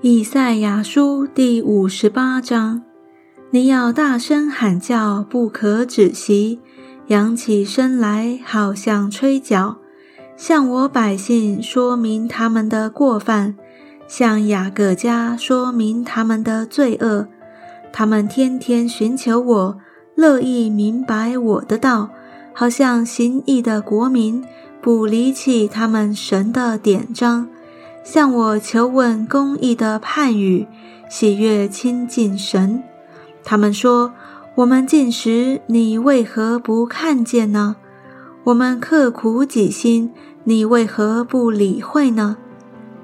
以赛亚书第五十八章：你要大声喊叫，不可止息，扬起声来，好像吹角，向我百姓说明他们的过犯，向雅各家说明他们的罪恶。他们天天寻求我，乐意明白我的道，好像行义的国民，不离弃他们神的典章。向我求问公义的判语，喜悦亲近神。他们说：“我们进食，你为何不看见呢？我们刻苦己心，你为何不理会呢？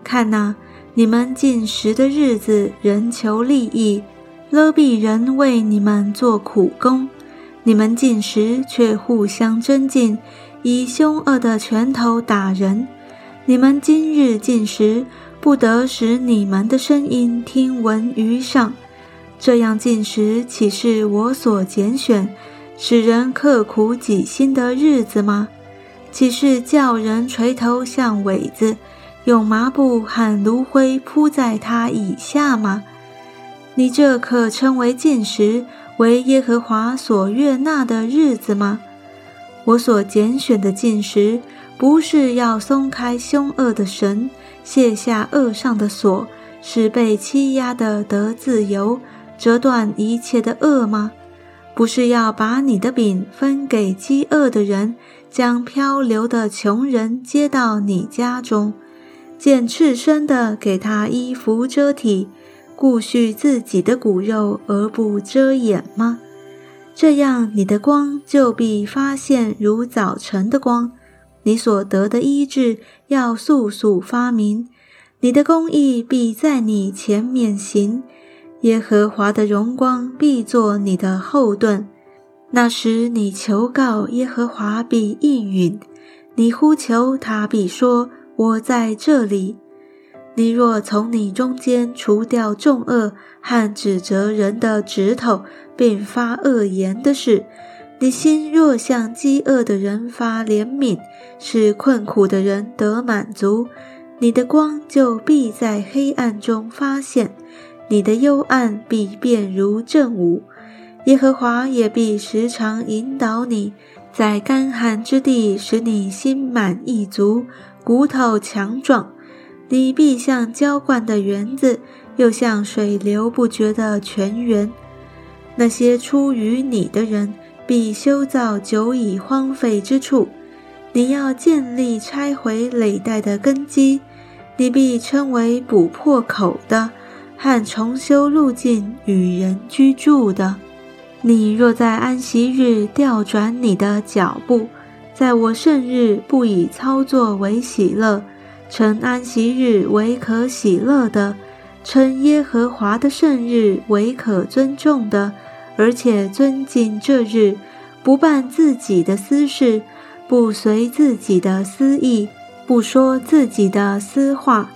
看哪，你们进食的日子，人求利益，勒庇人为你们做苦工。你们进食，却互相争竞，以凶恶的拳头打人。”你们今日进食，不得使你们的声音听闻于上。这样进食，岂是我所拣选，使人刻苦己心的日子吗？岂是叫人垂头像苇子，用麻布和炉灰铺在他以下吗？你这可称为进食，为耶和华所悦纳的日子吗？我所拣选的进食。不是要松开凶恶的绳，卸下恶上的锁，使被欺压的得自由，折断一切的恶吗？不是要把你的饼分给饥饿的人，将漂流的穷人接到你家中，见赤身的给他衣服遮体，顾恤自己的骨肉而不遮掩吗？这样，你的光就必发现如早晨的光。你所得的医治要速速发明，你的公义必在你前面行，耶和华的荣光必作你的后盾。那时你求告耶和华，必应允；你呼求他，必说：“我在这里。”你若从你中间除掉众恶和指责人的指头，并发恶言的事，你心若向饥饿的人发怜悯，使困苦的人得满足，你的光就必在黑暗中发现，你的幽暗必变如正午。耶和华也必时常引导你，在干旱之地使你心满意足，骨头强壮。你必像浇灌的园子，又像水流不绝的泉源。那些出于你的人。必修造久已荒废之处，你要建立拆毁累代的根基，你必称为补破口的，和重修路径与人居住的。你若在安息日调转你的脚步，在我圣日不以操作为喜乐，称安息日为可喜乐的，称耶和华的圣日为可尊重的。而且尊敬这日，不办自己的私事，不随自己的私意，不说自己的私话，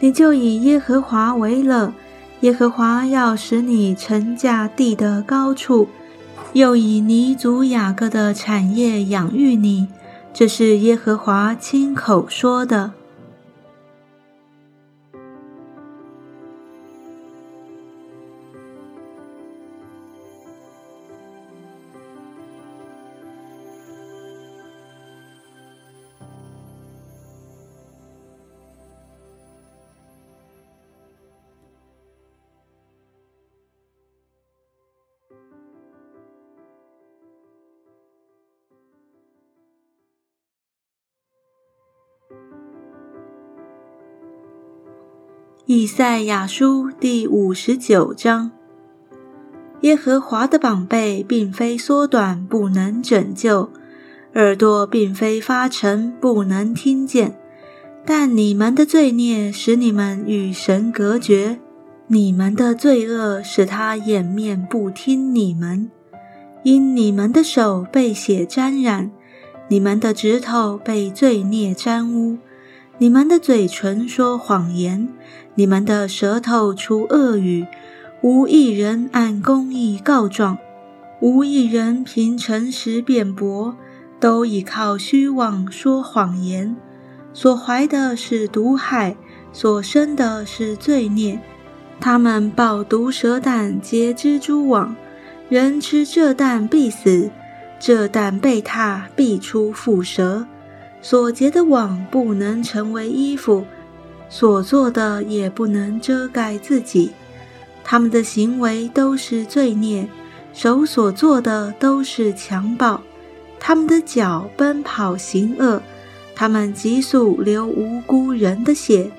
你就以耶和华为乐。耶和华要使你乘驾地的高处，又以尼族雅各的产业养育你。这是耶和华亲口说的。以赛亚书第五十九章：耶和华的膀臂并非缩短，不能拯救；耳朵并非发沉，不能听见。但你们的罪孽使你们与神隔绝，你们的罪恶使他掩面不听你们。因你们的手被血沾染，你们的指头被罪孽沾污。你们的嘴唇说谎言，你们的舌头出恶语，无一人按公义告状，无一人凭诚实辩驳，都倚靠虚妄说谎言。所怀的是毒害，所生的是罪孽，他们抱毒蛇蛋，结蜘蛛网。人吃这蛋必死，这蛋被踏必出蝮蛇。所结的网不能成为衣服，所做的也不能遮盖自己。他们的行为都是罪孽，手所做的都是强暴。他们的脚奔跑行恶，他们急速流无辜人的血，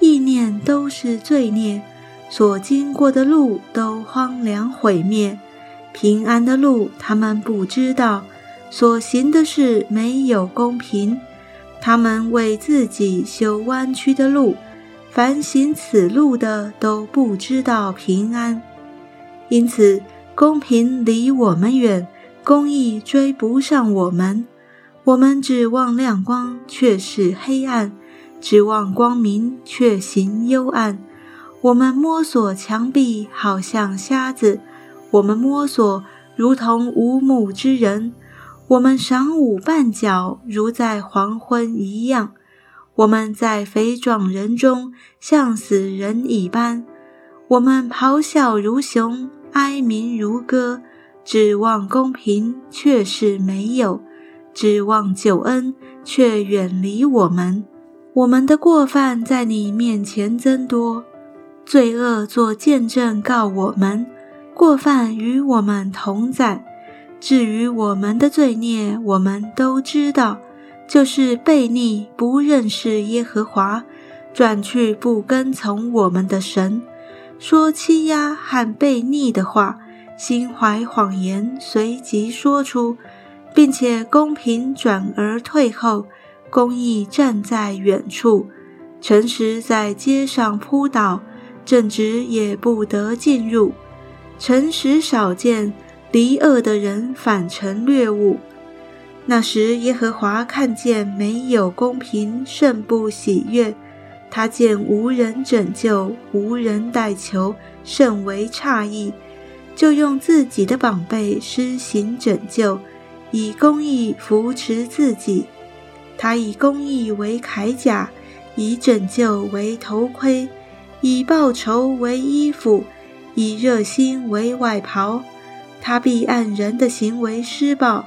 意念都是罪孽。所经过的路都荒凉毁灭，平安的路他们不知道。所行的事没有公平，他们为自己修弯曲的路，凡行此路的都不知道平安。因此，公平离我们远，公义追不上我们。我们指望亮光，却是黑暗；指望光明，却行幽暗。我们摸索墙壁，好像瞎子；我们摸索，如同无目之人。我们晌午绊脚，如在黄昏一样；我们在肥壮人中，像死人一般。我们咆哮如熊，哀鸣如歌，指望公平，却是没有；指望救恩，却远离我们。我们的过犯在你面前增多，罪恶作见证告我们，过犯与我们同在。至于我们的罪孽，我们都知道，就是悖逆、不认识耶和华，转去不跟从我们的神，说欺压和悖逆的话，心怀谎言，随即说出，并且公平转而退后，公义站在远处，诚实在街上扑倒，正直也不得进入，诚实少见。离恶的人反成掠物。那时，耶和华看见没有公平，甚不喜悦；他见无人拯救，无人代求，甚为诧异，就用自己的宝贝施行拯救，以公义扶持自己。他以公义为铠甲，以拯救为头盔，以报仇为衣服，以热心为外袍。他必按人的行为施报，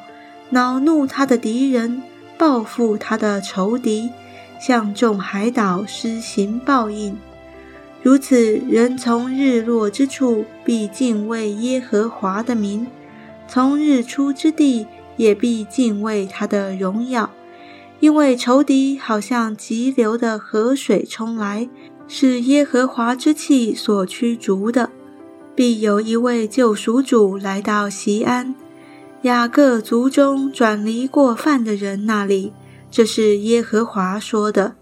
恼怒他的敌人，报复他的仇敌，向众海岛施行报应。如此，人从日落之处必敬畏耶和华的名，从日出之地也必敬畏他的荣耀，因为仇敌好像急流的河水冲来，是耶和华之气所驱逐的。必有一位救赎主来到西安，雅各族中转离过犯的人那里。这是耶和华说的。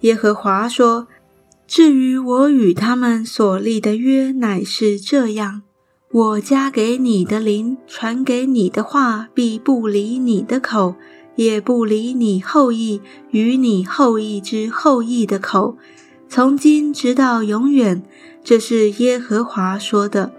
耶和华说：“至于我与他们所立的约，乃是这样：我加给你的灵，传给你的话，必不离你的口，也不离你后裔与你后裔之后裔的口，从今直到永远。”这是耶和华说的。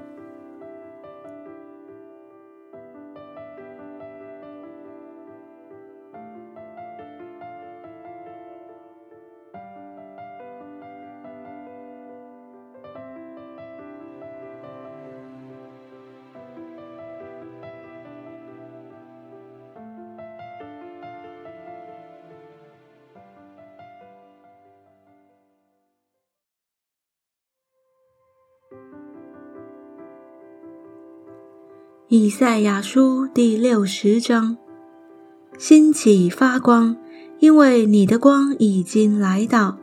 以赛亚书第六十章：兴起发光，因为你的光已经来到。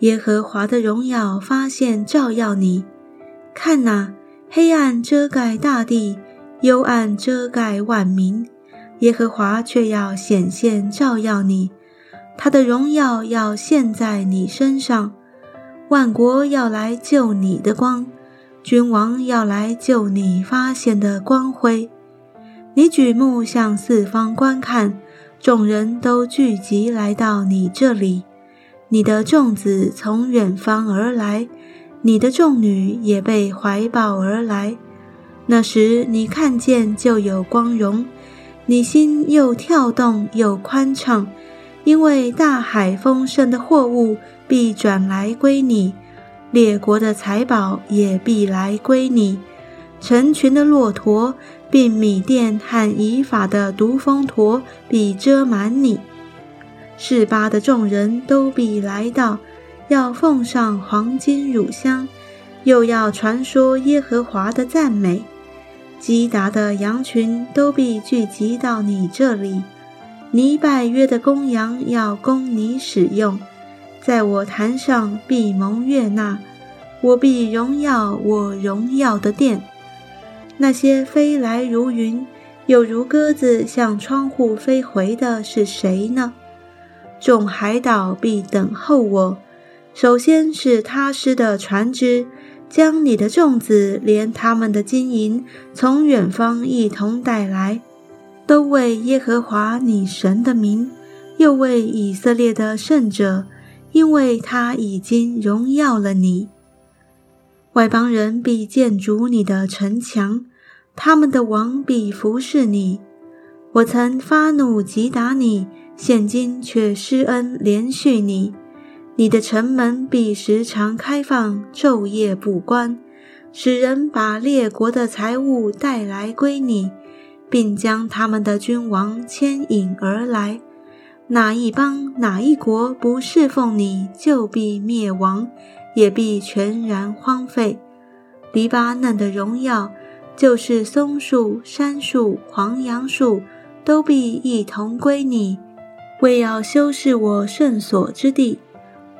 耶和华的荣耀发现照耀你。看哪，黑暗遮盖大地，幽暗遮盖万民。耶和华却要显现照耀你，他的荣耀要现，在你身上。万国要来救你的光。君王要来救你发现的光辉，你举目向四方观看，众人都聚集来到你这里。你的众子从远方而来，你的众女也被怀抱而来。那时你看见就有光荣，你心又跳动又宽敞，因为大海丰盛的货物必转来归你。列国的财宝也必来归你，成群的骆驼，并米甸和以法的毒蜂驼必遮满你。示巴的众人都必来到，要奉上黄金乳香，又要传说耶和华的赞美。基达的羊群都必聚集到你这里，尼拜约的公羊要供你使用。在我坛上必蒙悦纳，我必荣耀我荣耀的殿。那些飞来如云，又如鸽子向窗户飞回的是谁呢？众海岛必等候我。首先是他施的船只，将你的众子连他们的金银从远方一同带来，都为耶和华你神的名，又为以色列的圣者。因为他已经荣耀了你，外邦人必建筑你的城墙，他们的王必服侍你。我曾发怒击打你，现今却施恩连续你。你的城门必时常开放，昼夜不关，使人把列国的财物带来归你，并将他们的君王牵引而来。哪一邦哪一国不侍奉你，就必灭亡，也必全然荒废。黎巴嫩的荣耀，就是松树、杉树、黄杨树，都必一同归你。为要修饰我圣所之地，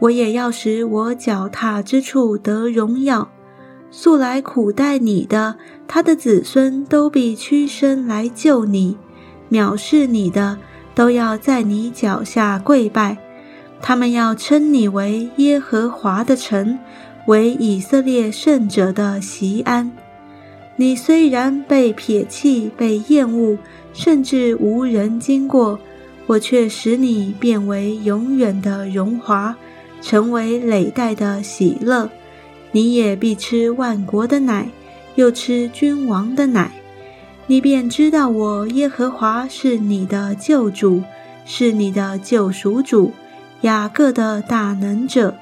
我也要使我脚踏之处得荣耀。素来苦待你的，他的子孙都必屈身来救你；藐视你的。都要在你脚下跪拜，他们要称你为耶和华的城，为以色列圣者的席安。你虽然被撇弃、被厌恶，甚至无人经过，我却使你变为永远的荣华，成为累代的喜乐。你也必吃万国的奶，又吃君王的奶。你便知道我耶和华是你的救主，是你的救赎主，雅各的大能者。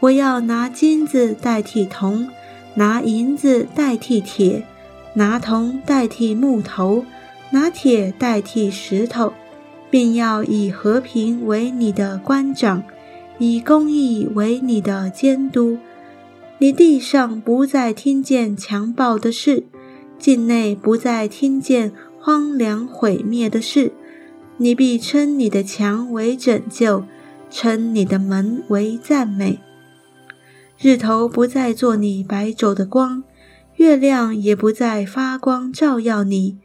我要拿金子代替铜，拿银子代替铁，拿铜代替木头，拿铁代替石头，并要以和平为你的官长，以公义为你的监督。你地上不再听见强暴的事。境内不再听见荒凉毁灭的事，你必称你的墙为拯救，称你的门为赞美。日头不再做你白昼的光，月亮也不再发光照耀你，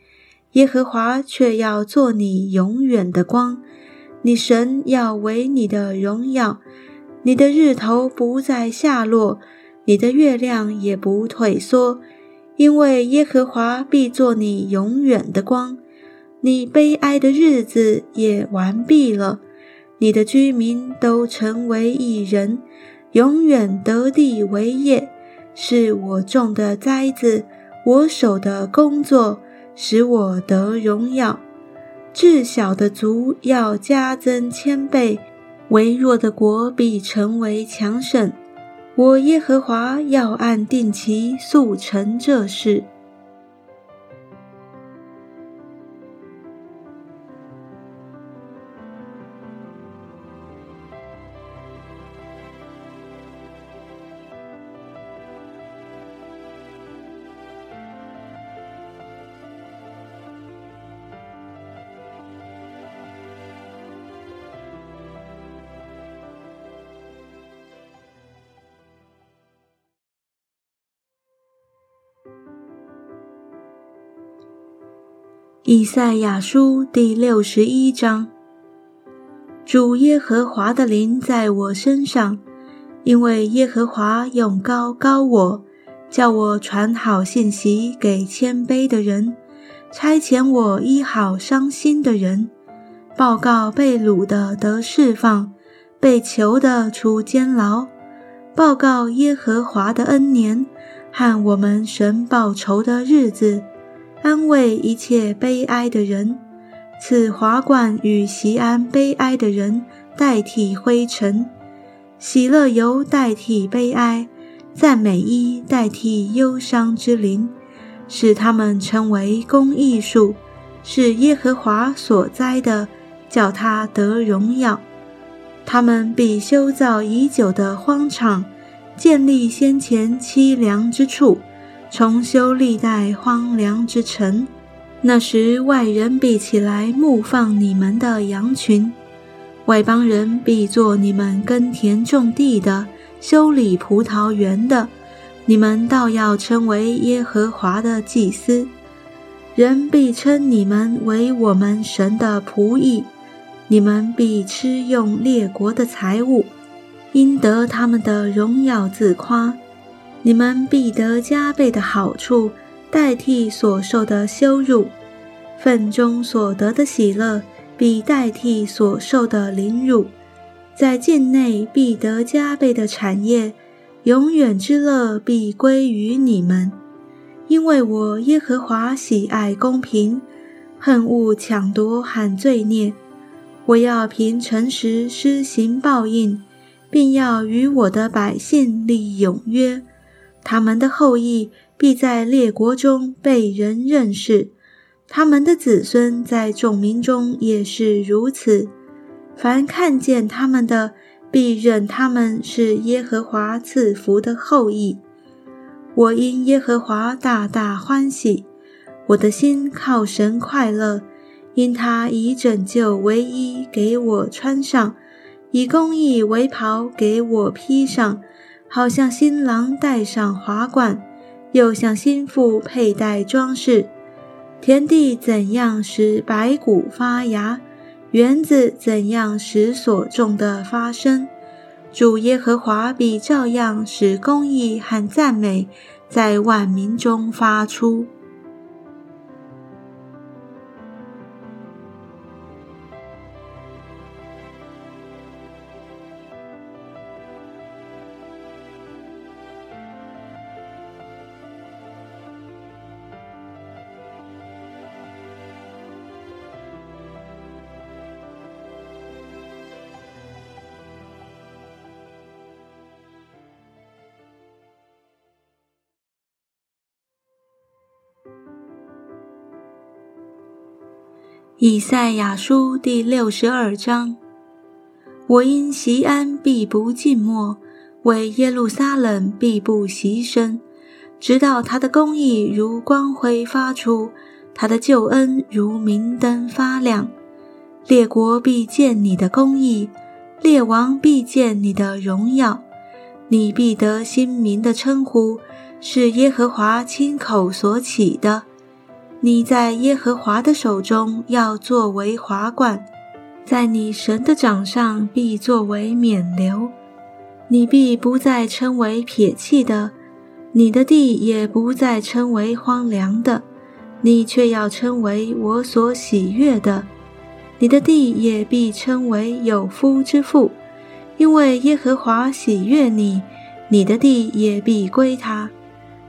耶和华却要做你永远的光，你神要为你的荣耀。你的日头不再下落，你的月亮也不退缩。因为耶和华必做你永远的光，你悲哀的日子也完毕了，你的居民都成为一人，永远得地为业，是我种的栽子，我手的工作，使我得荣耀。至小的族要加增千倍，微弱的国必成为强盛。我耶和华要按定期速成这事。以赛亚书第六十一章：主耶和华的灵在我身上，因为耶和华用高高我，叫我传好信息给谦卑的人，差遣我医好伤心的人，报告被掳的得释放，被囚的出监牢，报告耶和华的恩年和我们神报仇的日子。安慰一切悲哀的人，赐华冠与席安悲哀的人代替灰尘，喜乐油代替悲哀，赞美衣代替忧伤之灵，使他们成为公益树，是耶和华所栽的，叫他得荣耀。他们必修造已久的荒场，建立先前凄凉之处，重修历代荒凉之城。那时，外人必起来牧放你们的羊群，外邦人必做你们耕田种地的、修理葡萄园的。你们倒要称为耶和华的祭司，人必称你们为我们神的仆役。你们必吃用列国的财物，因得他们的荣耀自夸。你们必得加倍的好处。代替所受的羞辱，份中所得的喜乐，必代替所受的凌辱。在境内必得加倍的产业，永远之乐必归于你们。因为我耶和华喜爱公平，恨恶抢夺和罪孽。我要凭诚实施行报应，并要与我的百姓立永约。他们的后裔。必在列国中被人认识，他们的子孙在众民中也是如此。凡看见他们的，必认他们是耶和华赐福的后裔。我因耶和华大大欢喜，我的心靠神快乐，因他以拯救为衣给我穿上，以公义为袍给我披上，好像新郎戴上华冠。又像新妇佩戴装饰，田地怎样使白骨发芽，园子怎样使所种的发生，主耶和华比照样使公义和赞美在万民中发出。以赛亚书第六十二章：我因席安必不静默，为耶路撒冷必不息声，直到他的公义如光辉发出，他的救恩如明灯发亮。列国必见你的公义，列王必见你的荣耀，你必得新民的称呼，是耶和华亲口所起的。你在耶和华的手中要作为华冠，在你神的掌上必作为冕流。你必不再称为撇弃的，你的地也不再称为荒凉的，你却要称为我所喜悦的。你的地也必称为有夫之妇，因为耶和华喜悦你，你的地也必归他。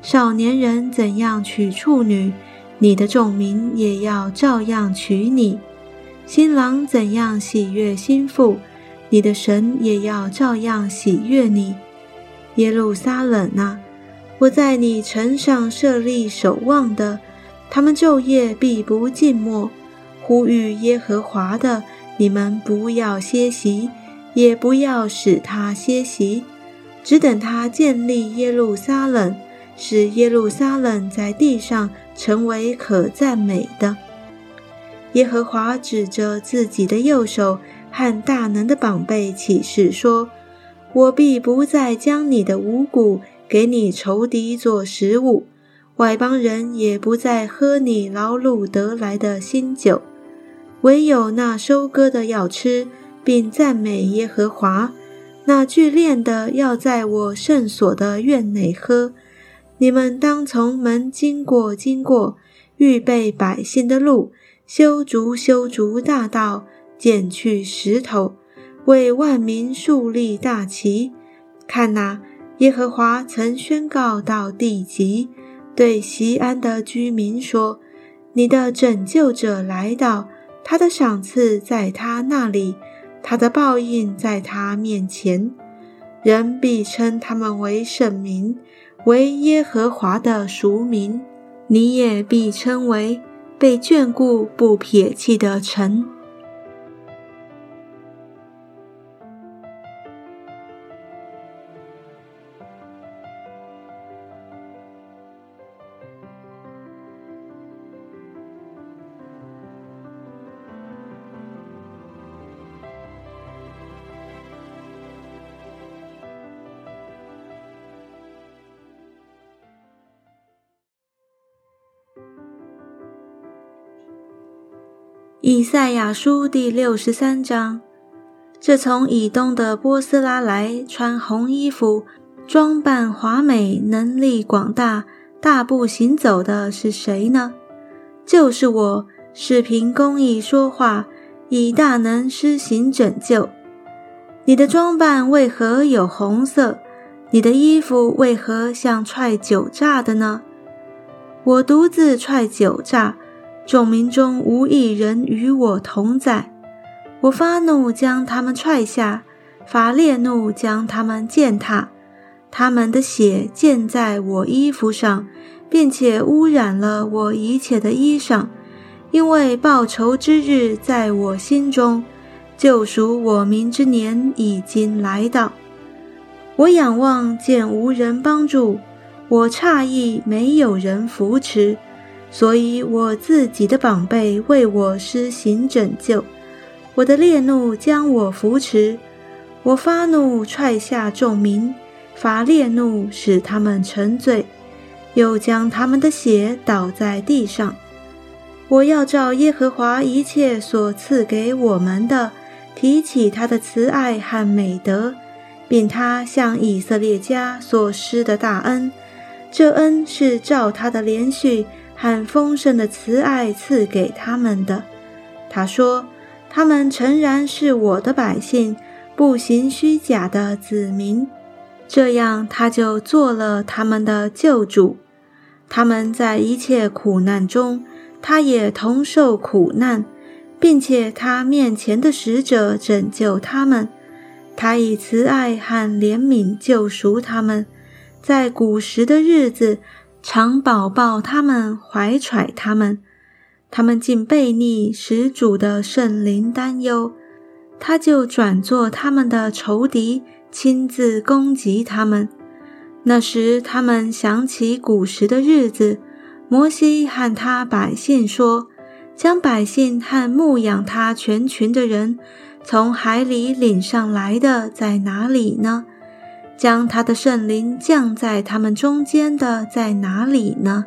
少年人怎样娶处女？你的众民也要照样娶你，新郎怎样喜悦新妇，你的神也要照样喜悦你。耶路撒冷啊，我在你城上设立守望的，他们昼夜必不静默，呼吁耶和华的，你们不要歇息，也不要使他歇息，只等他建立耶路撒冷。使耶路撒冷在地上成为可赞美的。耶和华指着自己的右手和大能的膀背起誓说：“我必不再将你的五谷给你仇敌做食物，外邦人也不再喝你劳碌得来的新酒，唯有那收割的要吃，并赞美耶和华；那聚炼的要在我圣所的院内喝。”你们当从门经过，经过预备百姓的路，修筑修筑大道，剪去石头，为万民树立大旗。看哪，耶和华曾宣告到地极，对西安的居民说：“你的拯救者来到，他的赏赐在他那里，他的报应在他面前。”人必称他们为圣民，为耶和华的俗名。你也必称为被眷顾、不撇弃的臣。以赛亚书第六十三章：这从以东的波斯拉来，穿红衣服，装扮华美，能力广大，大步行走的是谁呢？就是我，是凭公义说话，以大能施行拯救。你的装扮为何有红色？你的衣服为何像踹酒炸的呢？我独自踹酒炸。众民中无一人与我同在，我发怒将他们踹下，发烈怒将他们践踏，他们的血溅在我衣服上，并且污染了我一切的衣裳，因为报仇之日在我心中，救赎我民之年已经来到。我仰望见无人帮助，我诧异没有人扶持。所以，我自己的宝贝为我施行拯救，我的烈怒将我扶持，我发怒踹下众民，发烈怒使他们沉醉，又将他们的血倒在地上。我要照耶和华一切所赐给我们的，提起他的慈爱和美德，并他向以色列家所施的大恩，这恩是照他的连续。很丰盛的慈爱赐给他们的。他说：“他们诚然是我的百姓，不行虚假的子民。这样，他就做了他们的救主。他们在一切苦难中，他也同受苦难，并且他面前的使者拯救他们。他以慈爱和怜悯救赎他们，在古时的日子。”常保抱他们，怀揣他们，他们竟背逆，始祖的圣灵担忧，他就转作他们的仇敌，亲自攻击他们。那时，他们想起古时的日子，摩西和他百姓说：“将百姓和牧养他全群的人从海里领上来的在哪里呢？”将他的圣灵降在他们中间的在哪里呢？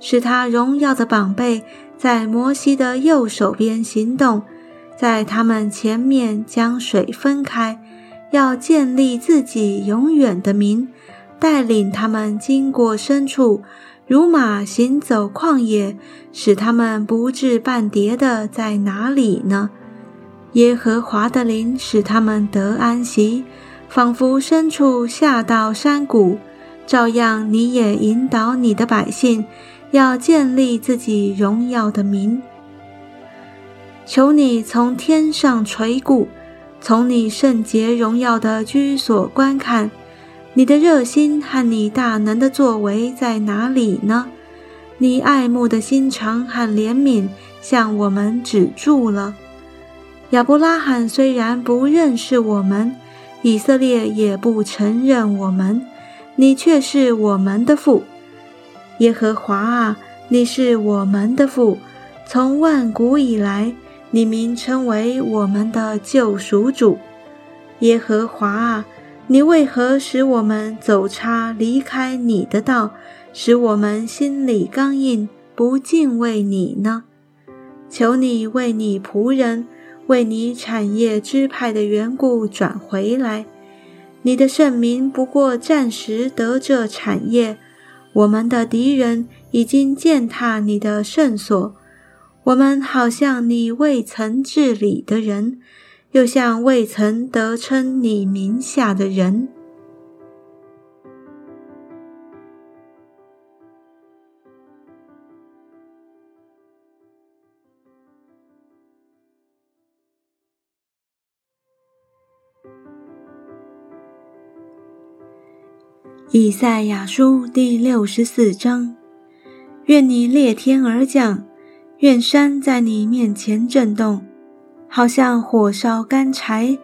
是他荣耀的宝贝在摩西的右手边行动，在他们前面将水分开，要建立自己永远的名，带领他们经过深处，如马行走旷野，使他们不至半跌的在哪里呢？耶和华的灵使他们得安息。仿佛深处下到山谷，照样你也引导你的百姓，要建立自己荣耀的名。求你从天上垂顾，从你圣洁荣耀的居所观看，你的热心和你大能的作为在哪里呢？你爱慕的心肠和怜悯向我们止住了。亚伯拉罕虽然不认识我们。以色列也不承认我们，你却是我们的父，耶和华啊，你是我们的父。从万古以来，你名称为我们的救赎主，耶和华啊，你为何使我们走差离开你的道，使我们心里刚硬，不敬畏你呢？求你为你仆人。为你产业支派的缘故转回来，你的圣名不过暂时得这产业。我们的敌人已经践踏你的圣所，我们好像你未曾治理的人，又像未曾得称你名下的人。以赛亚书第六十四章：愿你裂天而降，愿山在你面前震动，好像火烧干柴，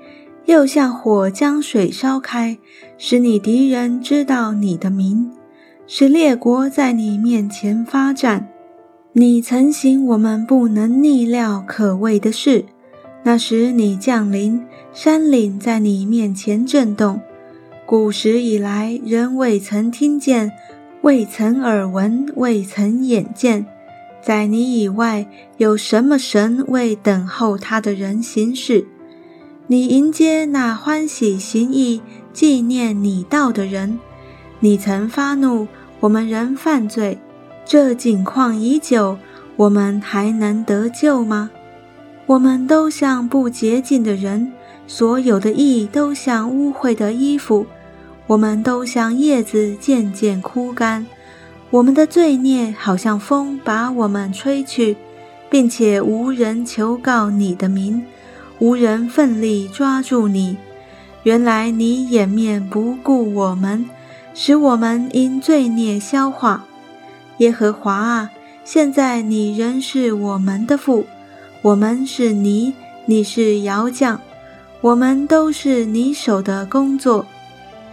又像火将水烧开，使你敌人知道你的名，使列国在你面前发战。你曾行我们不能逆料可畏的事，那时你降临，山岭在你面前震动。古时以来，人未曾听见，未曾耳闻，未曾眼见，在你以外有什么神为等候他的人行事？你迎接那欢喜行义、纪念你道的人。你曾发怒，我们仍犯罪，这景况已久，我们还能得救吗？我们都像不洁净的人，所有的义都像污秽的衣服。我们都像叶子渐渐枯干，我们的罪孽好像风把我们吹去，并且无人求告你的名，无人奋力抓住你。原来你掩面不顾我们，使我们因罪孽消化。耶和华啊，现在你仍是我们的父，我们是泥，你是窑匠，我们都是你手的工作。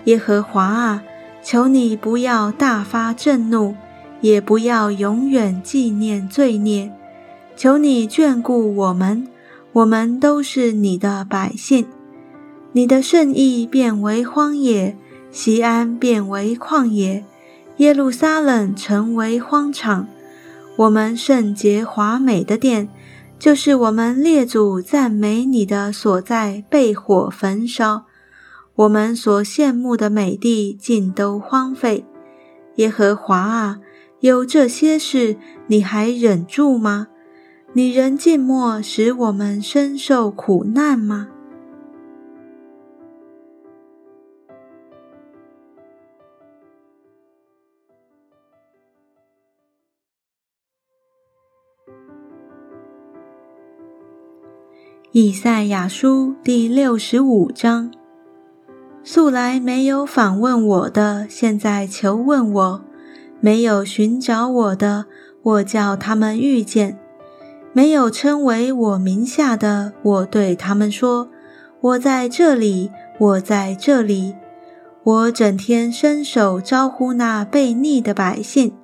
耶和华啊，求你不要大发震怒，也不要永远纪念罪孽。求你眷顾我们，我们都是你的百姓。你的圣意变为荒野，西安变为旷野，耶路撒冷成为荒场。我们圣洁华美的殿，就是我们列祖赞美你的所在，被火焚烧。我们所羡慕的美地尽都荒废。耶和华啊，有这些事，你还忍住吗？你仍静默，使我们深受苦难吗？以赛亚书第六十五章。素来没有访问我的，现在求问我；没有寻找我的，我叫他们遇见；没有称为我名下的，我对他们说：“我在这里，我在这里。”我整天伸手招呼那悖逆的百姓，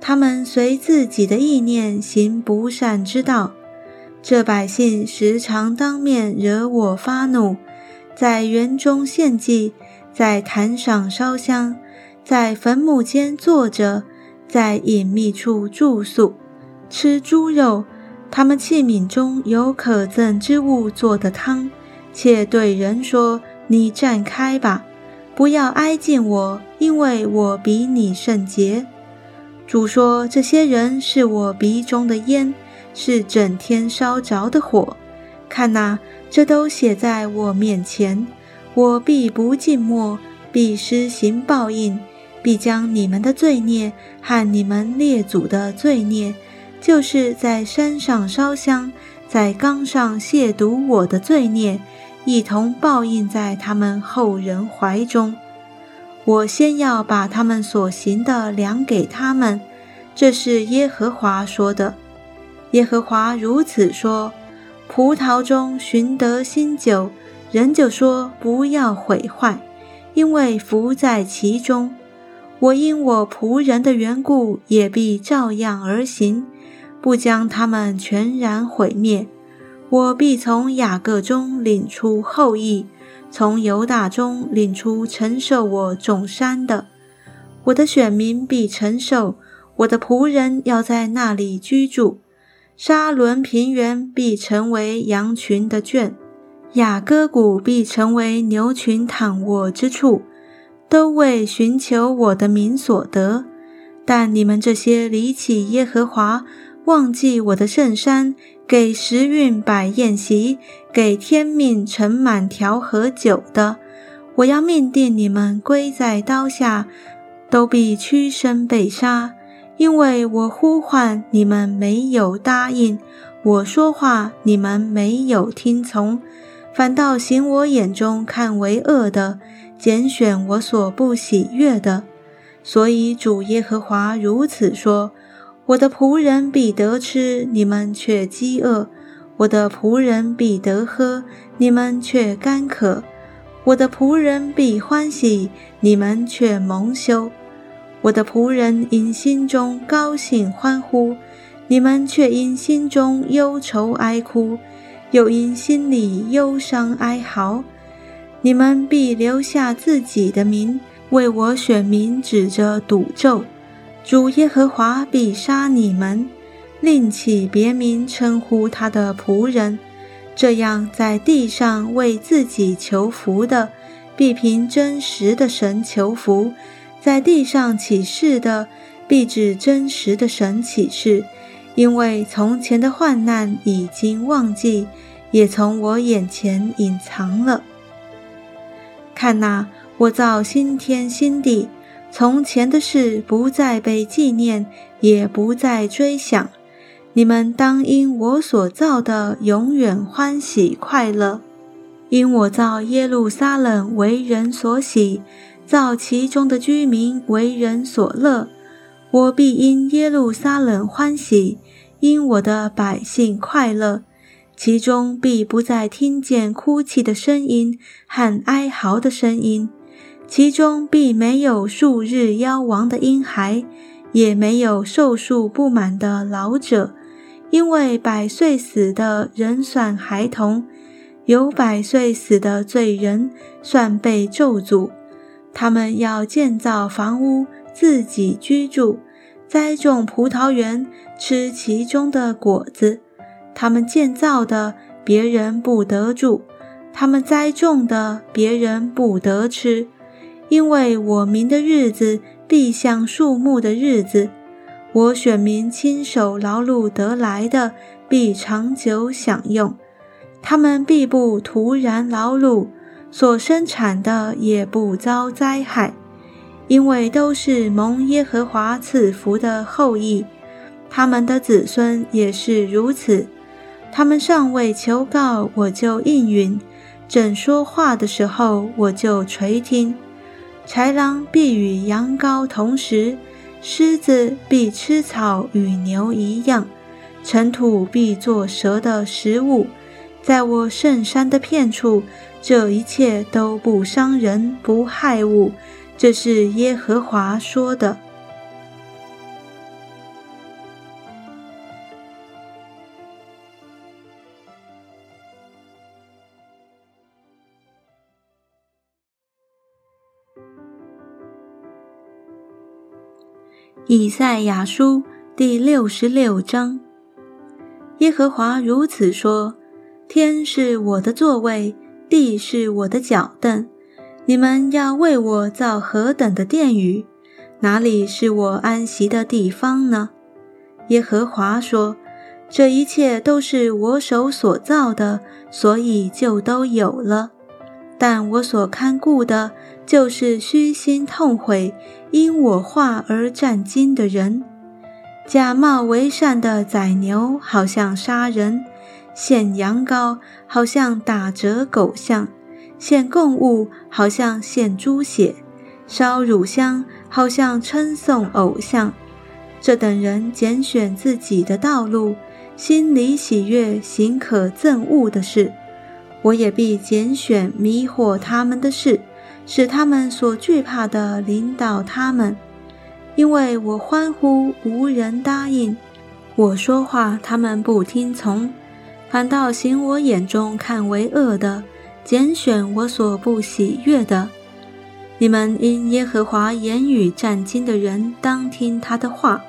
他们随自己的意念行不善之道。这百姓时常当面惹我发怒。在园中献祭，在坛上烧香，在坟墓间坐着，在隐秘处住宿，吃猪肉。他们器皿中有可憎之物做的汤，且对人说：“你站开吧，不要挨近我，因为我比你圣洁。”主说：“这些人是我鼻中的烟，是整天烧着的火。看哪。”这都写在我面前，我必不静默，必施行报应，必将你们的罪孽和你们列祖的罪孽，就是在山上烧香，在缸上亵渎我的罪孽，一同报应在他们后人怀中。我先要把他们所行的量给他们，这是耶和华说的。耶和华如此说。葡萄中寻得新酒，人就说不要毁坏，因为福在其中。我因我仆人的缘故，也必照样而行，不将他们全然毁灭。我必从雅各中领出后裔，从犹大中领出承受我种山的。我的选民必承受，我的仆人要在那里居住。沙伦平原必成为羊群的圈，雅各谷必成为牛群躺卧之处，都为寻求我的名所得。但你们这些离弃耶和华、忘记我的圣山，给时运摆宴席，给天命盛满调和酒的，我要命定你们归在刀下，都必屈身被杀。因为我呼唤你们没有答应，我说话你们没有听从，反倒行我眼中看为恶的，拣选我所不喜悦的。所以主耶和华如此说：我的仆人必得吃，你们却饥饿；我的仆人必得喝，你们却干渴；我的仆人必欢喜，你们却蒙羞；我的仆人因心中高兴欢呼，你们却因心中忧愁哀哭。又因心里忧伤哀嚎，你们必留下自己的名，为我选民指着赌咒。主耶和华必杀你们，另起别名称呼他的仆人。这样，在地上为自己求福的，必凭真实的神求福；在地上起誓的，必指真实的神起誓。因为从前的患难已经忘记，也从我眼前隐藏了。看哪，我造新天新地，从前的事不再被纪念，也不再追想。你们当因我所造的永远欢喜快乐，因我造耶路撒冷为人所喜，造其中的居民为人所乐。我必因耶路撒冷欢喜，因我的百姓快乐，其中必不再听见哭泣的声音和哀嚎的声音，其中必没有数日夭亡的婴孩，也没有寿数不满的老者，因为百岁死的人算孩童，有百岁死的罪人算被咒诅。他们要建造房屋。自己居住，栽种葡萄园，吃其中的果子。他们建造的，别人不得住；他们栽种的，别人不得吃。因为我民的日子必像树木的日子，我选民亲手劳碌得来的，必长久享用。他们必不徒然劳碌，所生产的也不遭灾害。因为都是蒙耶和华赐福的后裔，他们的子孙也是如此。他们尚未求告，我就应允；正说话的时候，我就垂听。豺狼必与羊羔同食，狮子必吃草与牛一样，尘土必作蛇的食物。在我圣山的片处，这一切都不伤人，不害物。这是耶和华说的。以赛亚书第六十六章：耶和华如此说：天是我的座位，地是我的脚凳。你们要为我造何等的殿宇？哪里是我安息的地方呢？耶和华说：“这一切都是我手所造的，所以就都有了。但我所看顾的，就是虚心痛悔，因我话而战惊的人。假冒为善的宰牛，好像杀人；献羊羔，好像打折狗相。”献供物，好像献猪血；烧乳香，好像称颂偶像。这等人拣选自己的道路，心里喜悦行可憎恶的事，我也必拣选迷惑他们的事，使他们所惧怕的领导他们。因为我欢呼，无人答应；我说话，他们不听从，反倒行我眼中看为恶的。拣选我所不喜悦的，你们因耶和华言语战惊的人，当听他的话。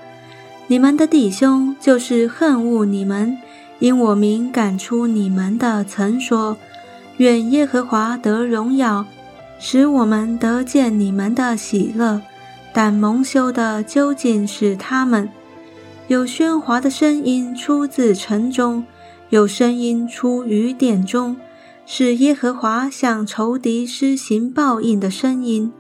你们的弟兄就是恨恶你们，因我名赶出你们的，曾说：愿耶和华得荣耀，使我们得见你们的喜乐。但蒙羞的究竟是他们。有喧哗的声音出自城中，有声音出于殿中。是耶和华向仇敌施行报应的声音。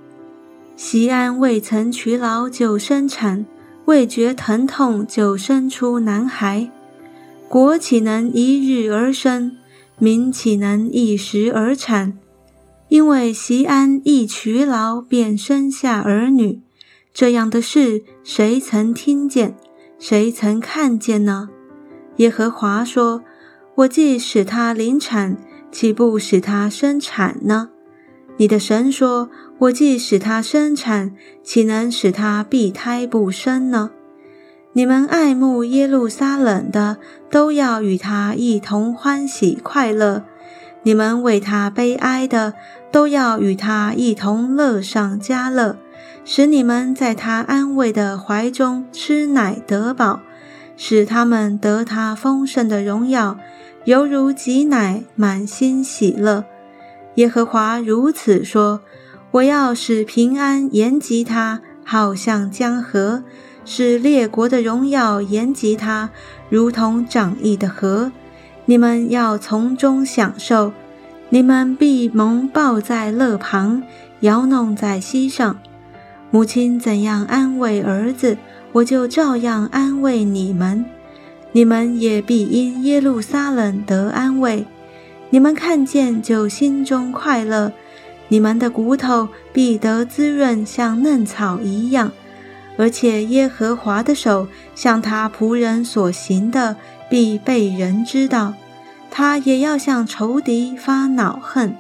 西安未曾娶老就生产，未觉疼痛就生出男孩。国岂能一日而生？民岂能一时而产？因为席安一劬劳便生下儿女，这样的事谁曾听见？谁曾看见呢？耶和华说：“我既使他临产，岂不使他生产呢？”你的神说：“我既使他生产，岂能使他避胎不生呢？”你们爱慕耶路撒冷的，都要与他一同欢喜快乐；你们为他悲哀的，都要与他一同乐上加乐，使你们在他安慰的怀中吃奶得饱，使他们得他丰盛的荣耀，犹如挤奶，满心喜乐。耶和华如此说：我要使平安延及他，好像江河；使列国的荣耀延及他，如同涨溢的河。你们要从中享受。你们必蒙抱在勒旁，摇弄在膝上。母亲怎样安慰儿子，我就照样安慰你们。你们也必因耶路撒冷得安慰。你们看见就心中快乐。你们的骨头必得滋润，像嫩草一样。而且耶和华的手像他仆人所行的，必被人知道。他也要向仇敌发恼恨。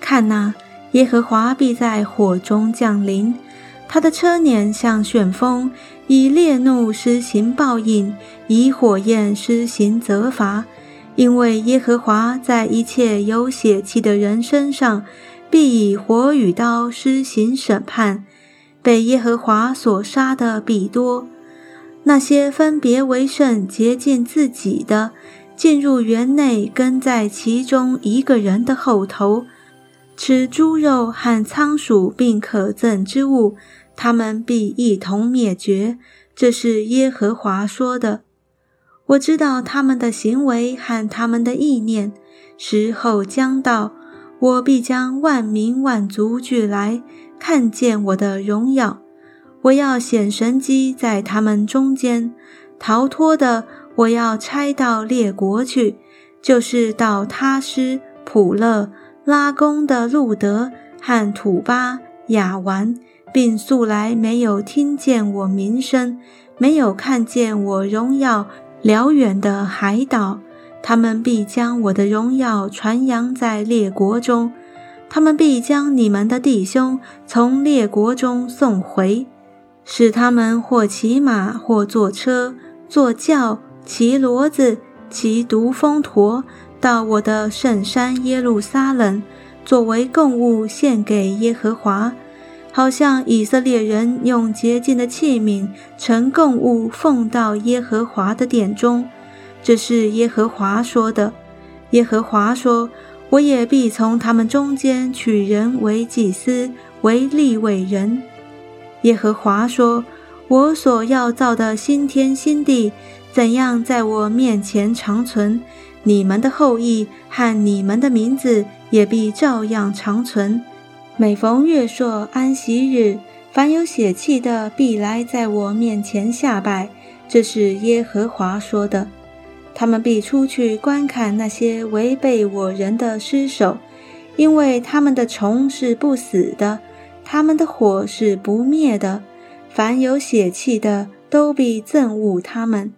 看哪，耶和华必在火中降临，他的车辇像旋风，以烈怒施行报应，以火焰施行责罚。因为耶和华在一切有血气的人身上，必以火与刀施行审判。被耶和华所杀的必多。那些分别为圣、洁净自己的。进入园内，跟在其中一个人的后头，吃猪肉和仓鼠并可憎之物，他们必一同灭绝。这是耶和华说的。我知道他们的行为和他们的意念。时候将到，我必将万民万族聚来，看见我的荣耀。我要显神机在他们中间，逃脱的。我要差到列国去，就是到他施、普勒、拉宫的路德和土巴、雅完，并素来没有听见我名声、没有看见我荣耀辽远的海岛。他们必将我的荣耀传扬在列国中，他们必将你们的弟兄从列国中送回，使他们或骑马，或坐车，坐轿。骑骡子，骑独峰驼，到我的圣山耶路撒冷，作为供物献给耶和华，好像以色列人用洁净的器皿盛供物奉到耶和华的殿中。这是耶和华说的。耶和华说：“我也必从他们中间取人为祭司，为立伟人。”耶和华说：“我所要造的新天新地。”怎样在我面前长存，你们的后裔和你们的名字也必照样长存。每逢月朔安息日，凡有血气的必来在我面前下拜。这是耶和华说的。他们必出去观看那些违背我人的尸首，因为他们的虫是不死的，他们的火是不灭的。凡有血气的都必憎恶他们。